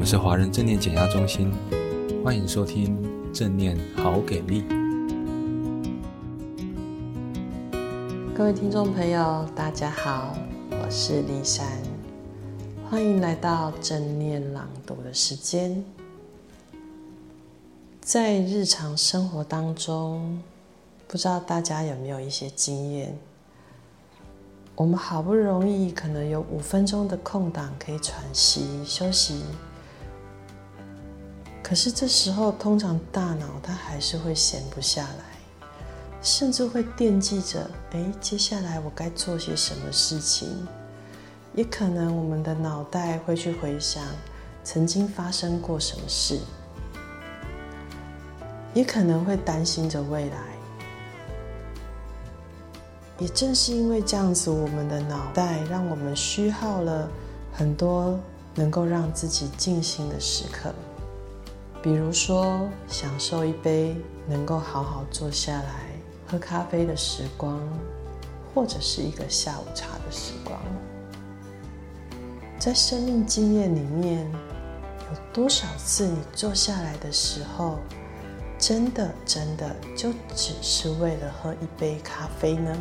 我们是华人正念减压中心，欢迎收听正念好给力。各位听众朋友，大家好，我是丽珊，欢迎来到正念朗读的时间。在日常生活当中，不知道大家有没有一些经验？我们好不容易可能有五分钟的空档可以喘息休息，可是这时候通常大脑它还是会闲不下来，甚至会惦记着：哎，接下来我该做些什么事情？也可能我们的脑袋会去回想曾经发生过什么事，也可能会担心着未来。也正是因为这样子，我们的脑袋让我们虚耗了很多能够让自己静心的时刻，比如说享受一杯能够好好坐下来喝咖啡的时光，或者是一个下午茶的时光。在生命经验里面，有多少次你坐下来的时候，真的真的就只是为了喝一杯咖啡呢？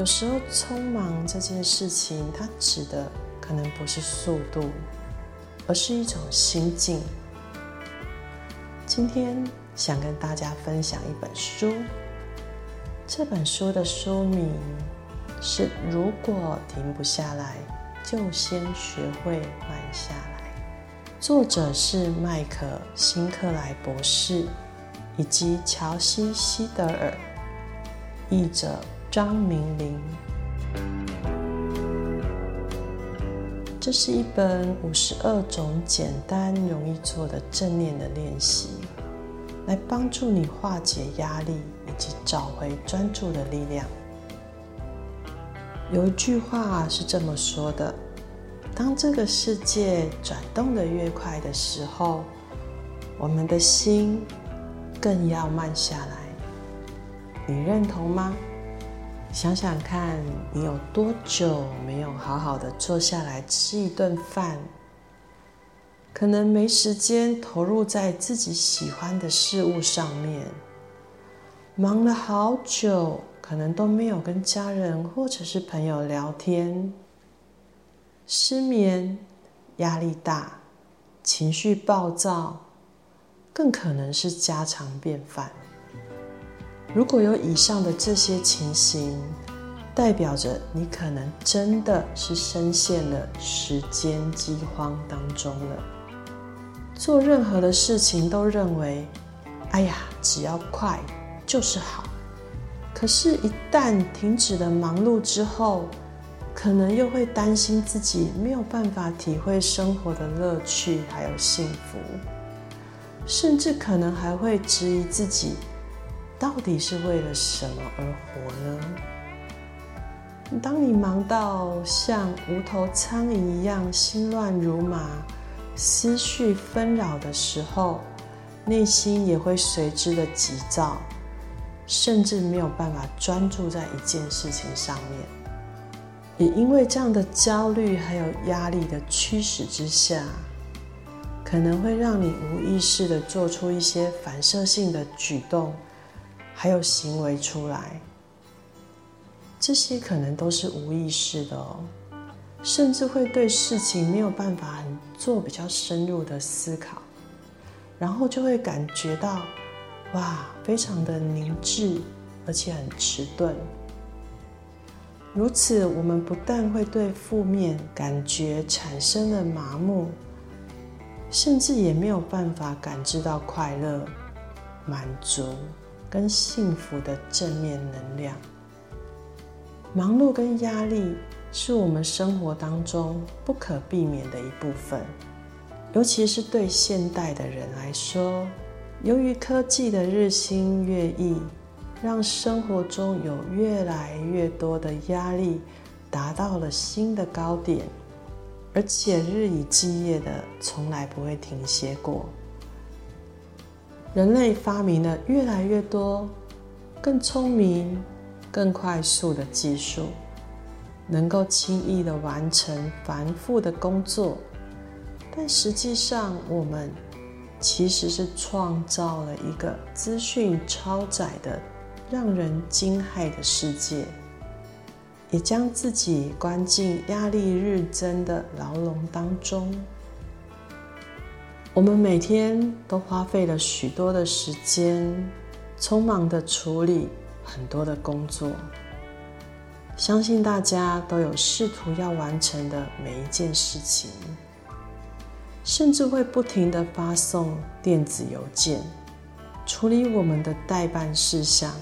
有时候匆忙这件事情，它指的可能不是速度，而是一种心境。今天想跟大家分享一本书，这本书的书名是《如果停不下来，就先学会慢下来》，作者是麦可辛克莱博士以及乔西希德尔，译者。张明玲，这是一本五十二种简单容易做的正念的练习，来帮助你化解压力以及找回专注的力量。有一句话是这么说的：当这个世界转动得越快的时候，我们的心更要慢下来。你认同吗？想想看，你有多久没有好好的坐下来吃一顿饭？可能没时间投入在自己喜欢的事物上面，忙了好久，可能都没有跟家人或者是朋友聊天，失眠、压力大、情绪暴躁，更可能是家常便饭。如果有以上的这些情形，代表着你可能真的是深陷了时间饥荒当中了。做任何的事情都认为，哎呀，只要快就是好。可是，一旦停止了忙碌之后，可能又会担心自己没有办法体会生活的乐趣还有幸福，甚至可能还会质疑自己。到底是为了什么而活呢？当你忙到像无头苍蝇一样心乱如麻、思绪纷扰的时候，内心也会随之的急躁，甚至没有办法专注在一件事情上面。也因为这样的焦虑还有压力的驱使之下，可能会让你无意识的做出一些反射性的举动。还有行为出来，这些可能都是无意识的哦，甚至会对事情没有办法做比较深入的思考，然后就会感觉到，哇，非常的凝滞，而且很迟钝。如此，我们不但会对负面感觉产生了麻木，甚至也没有办法感知到快乐、满足。跟幸福的正面能量，忙碌跟压力是我们生活当中不可避免的一部分，尤其是对现代的人来说，由于科技的日新月异，让生活中有越来越多的压力达到了新的高点，而且日以继夜的，从来不会停歇过。人类发明了越来越多更聪明、更快速的技术，能够轻易的完成繁复的工作，但实际上我们其实是创造了一个资讯超载的、让人惊骇的世界，也将自己关进压力日增的牢笼当中。我们每天都花费了许多的时间，匆忙地处理很多的工作。相信大家都有试图要完成的每一件事情，甚至会不停地发送电子邮件，处理我们的待办事项。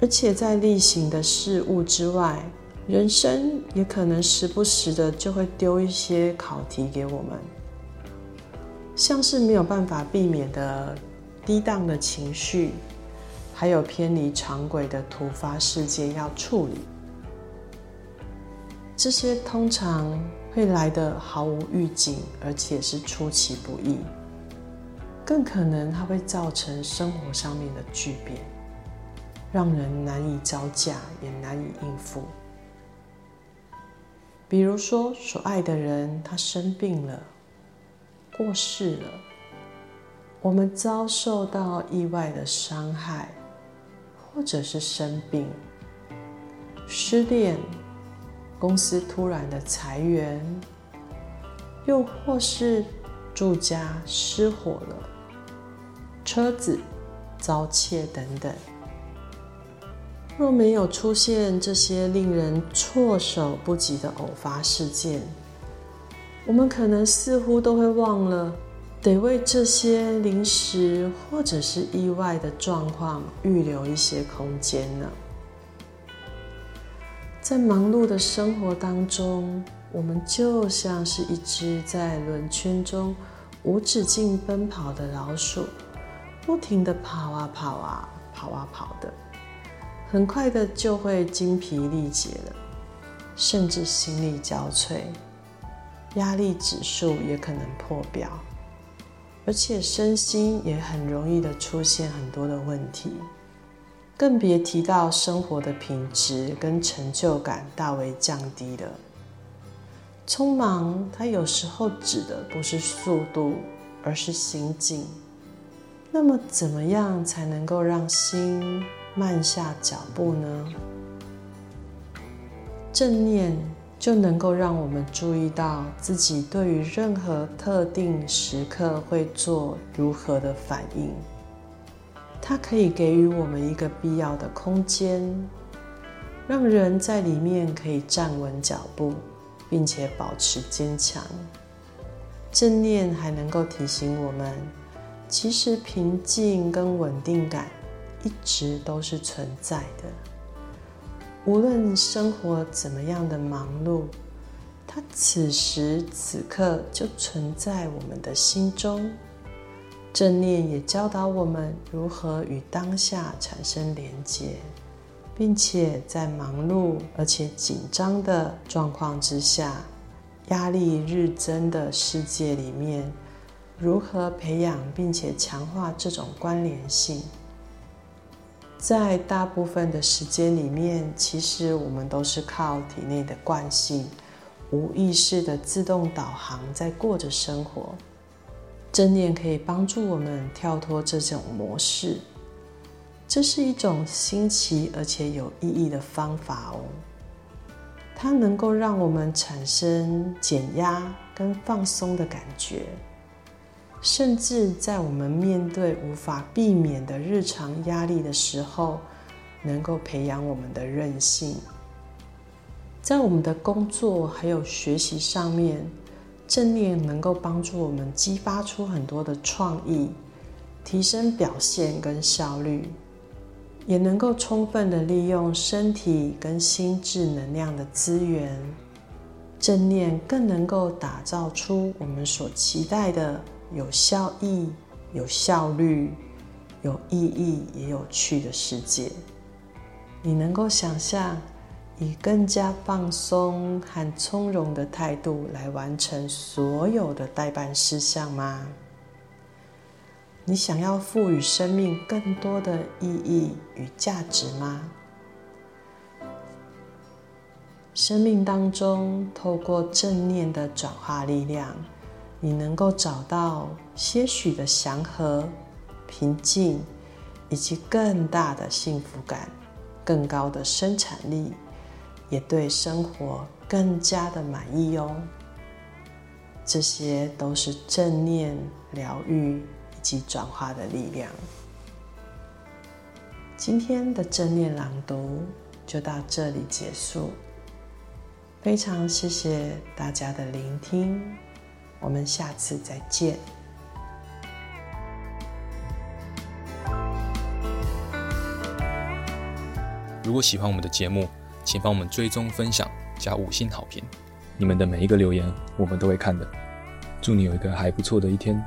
而且在例行的事务之外，人生也可能时不时的就会丢一些考题给我们。像是没有办法避免的低档的情绪，还有偏离常轨的突发事件要处理，这些通常会来的毫无预警，而且是出其不意，更可能它会造成生活上面的巨变，让人难以招架，也难以应付。比如说，所爱的人他生病了。过世了，我们遭受到意外的伤害，或者是生病、失恋，公司突然的裁员，又或是住家失火了，车子遭窃等等。若没有出现这些令人措手不及的偶发事件，我们可能似乎都会忘了，得为这些临时或者是意外的状况预留一些空间呢。在忙碌的生活当中，我们就像是一只在轮圈中无止境奔跑的老鼠，不停地跑啊跑啊跑啊跑的，很快的就会精疲力竭了，甚至心力交瘁。压力指数也可能破表，而且身心也很容易的出现很多的问题，更别提到生活的品质跟成就感大为降低了。匆忙，它有时候指的不是速度，而是心境。那么，怎么样才能够让心慢下脚步呢？正念。就能够让我们注意到自己对于任何特定时刻会做如何的反应。它可以给予我们一个必要的空间，让人在里面可以站稳脚步，并且保持坚强。正念还能够提醒我们，其实平静跟稳定感一直都是存在的。无论生活怎么样的忙碌，它此时此刻就存在我们的心中。正念也教导我们如何与当下产生连结，并且在忙碌而且紧张的状况之下，压力日增的世界里面，如何培养并且强化这种关联性。在大部分的时间里面，其实我们都是靠体内的惯性、无意识的自动导航在过着生活。正念可以帮助我们跳脱这种模式，这是一种新奇而且有意义的方法哦。它能够让我们产生减压跟放松的感觉。甚至在我们面对无法避免的日常压力的时候，能够培养我们的韧性。在我们的工作还有学习上面，正念能够帮助我们激发出很多的创意，提升表现跟效率，也能够充分的利用身体跟心智能量的资源。正念更能够打造出我们所期待的。有效益、有效率、有意义也有趣的世界，你能够想象以更加放松和从容的态度来完成所有的待办事项吗？你想要赋予生命更多的意义与价值吗？生命当中透过正念的转化力量，你能够找到些许的祥和、平静，以及更大的幸福感，更高的生产力，也对生活更加的满意哦。这些都是正念疗愈以及转化的力量。今天的正念朗读就到这里结束，非常谢谢大家的聆听，我们下次再见。如果喜欢我们的节目，请帮我们追踪、分享、加五星好评。你们的每一个留言，我们都会看的。祝你有一个还不错的一天。